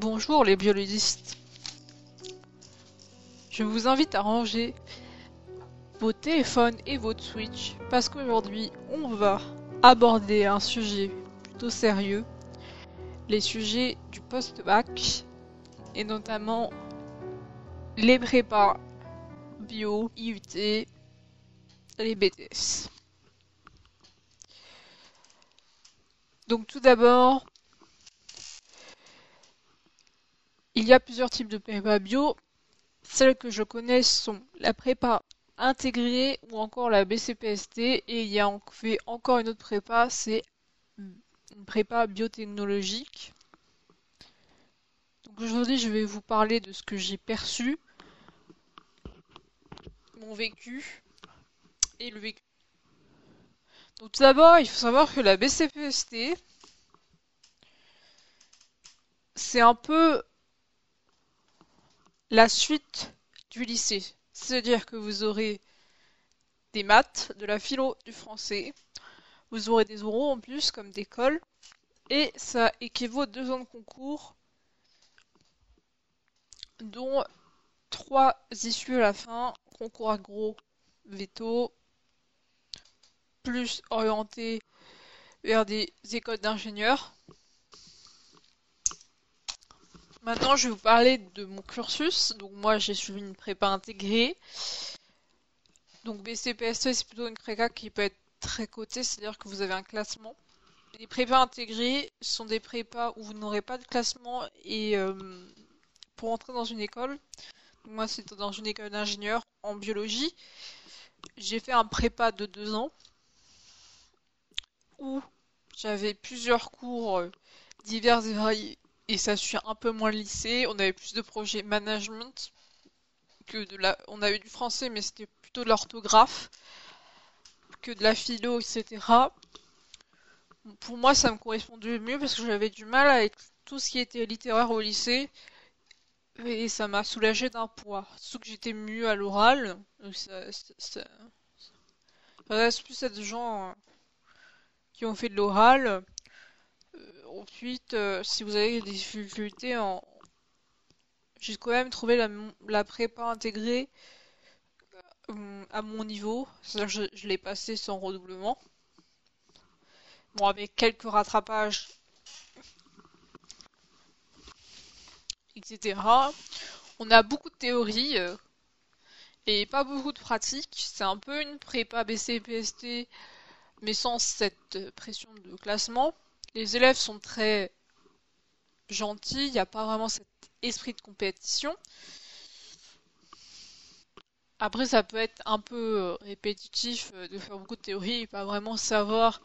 Bonjour les biologistes. Je vous invite à ranger vos téléphones et votre Switch parce qu'aujourd'hui on va aborder un sujet plutôt sérieux, les sujets du post-bac et notamment les prépas bio, IUT, les BTS. Donc tout d'abord, il y a plusieurs types de prépa bio. Celles que je connais sont la prépa intégrée ou encore la BCPST et il y a fait encore une autre prépa, c'est une prépa biotechnologique. Donc aujourd'hui je vais vous parler de ce que j'ai perçu, mon vécu et le vécu. Donc tout d'abord il faut savoir que la BCPST c'est un peu la suite du lycée. C'est-à-dire que vous aurez des maths, de la philo, du français. Vous aurez des oraux en plus, comme des cols. Et ça équivaut à deux ans de concours, dont trois issues à la fin. Concours agro, veto, plus orienté vers des écoles d'ingénieurs. Maintenant, je vais vous parler de mon cursus. Donc moi, j'ai suivi une prépa intégrée. Donc BCPSE, c'est plutôt une prépa qui peut être très cotée, c'est-à-dire que vous avez un classement. Les prépas intégrées sont des prépas où vous n'aurez pas de classement et euh, pour entrer dans une école, moi c'était dans une école d'ingénieur en biologie, j'ai fait un prépa de deux ans où j'avais plusieurs cours euh, divers et variés et ça suit un peu moins le lycée. On avait plus de projets management que de la. On avait du français, mais c'était plutôt de l'orthographe que de la philo, etc. Pour moi, ça me correspondait mieux parce que j'avais du mal avec tout ce qui était littéraire au lycée. Et ça m'a soulagé d'un poids. Surtout que j'étais mieux à l'oral. Ça, ça, ça... reste plus à des gens qui ont fait de l'oral ensuite, euh, si vous avez des difficultés. J'ai quand même trouvé la, prépa intégrée euh, à mon niveau. je, je l'ai passé sans redoublement. Bon, avec quelques rattrapages, etc. On a beaucoup de théories euh, et pas beaucoup de pratiques. C'est un peu une prépa BCPST, mais sans cette pression de classement les élèves sont très gentils, il n'y a pas vraiment cet esprit de compétition. Après, ça peut être un peu euh, répétitif euh, de faire beaucoup de théories et pas vraiment savoir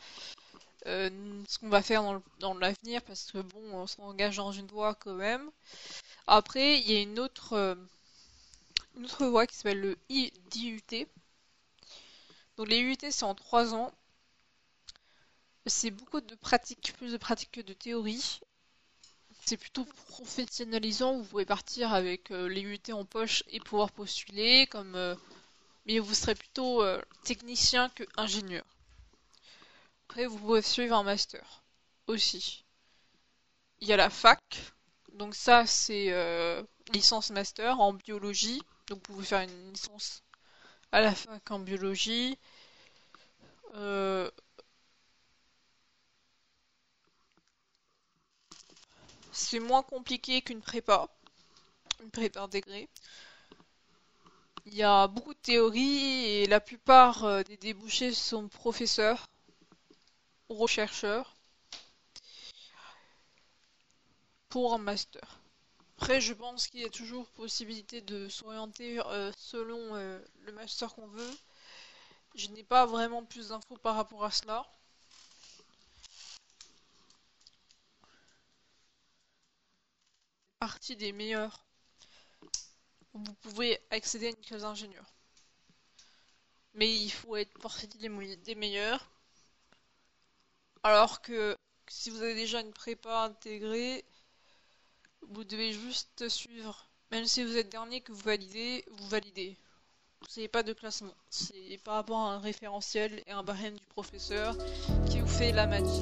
euh, ce qu'on va faire dans l'avenir parce que bon, on s'engage dans une voie quand même. Après, il y a une autre, une autre voie qui s'appelle le IUT. Donc les IUT, c'est en 3 ans c'est beaucoup de pratique, plus de pratique que de théorie. C'est plutôt professionnalisant, vous pouvez partir avec euh, les UT en poche et pouvoir postuler, comme, euh, mais vous serez plutôt euh, technicien que ingénieur. Après, vous pouvez suivre un master aussi. Il y a la fac, donc ça c'est licence master en biologie, donc vous pouvez faire une licence à la fac en biologie. C'est moins compliqué qu'une prépa, une prépa intégrée. Il y a beaucoup de théories et la plupart euh, des débouchés sont professeurs ou rechercheurs pour un master. Après, je pense qu'il y a toujours possibilité de s'orienter euh, selon euh, le master qu'on veut. Je n'ai pas vraiment plus d'infos par rapport à cela. Partie des meilleurs. Vous pouvez accéder à une classe d'ingénieur. Mais il faut être partie des meilleurs. Alors que si vous avez déjà une prépa intégrée, vous devez juste suivre. Même si vous êtes dernier que vous validez, vous validez. Vous n'avez pas de classement. C'est par rapport à un référentiel et un barème du professeur qui vous fait la magie.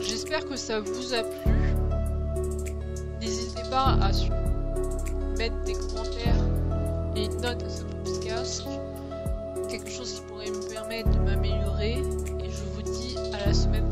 J'espère que ça vous a plu. À mettre des commentaires et une note à ce podcast, quelque chose qui pourrait me permettre de m'améliorer. Et je vous dis à la semaine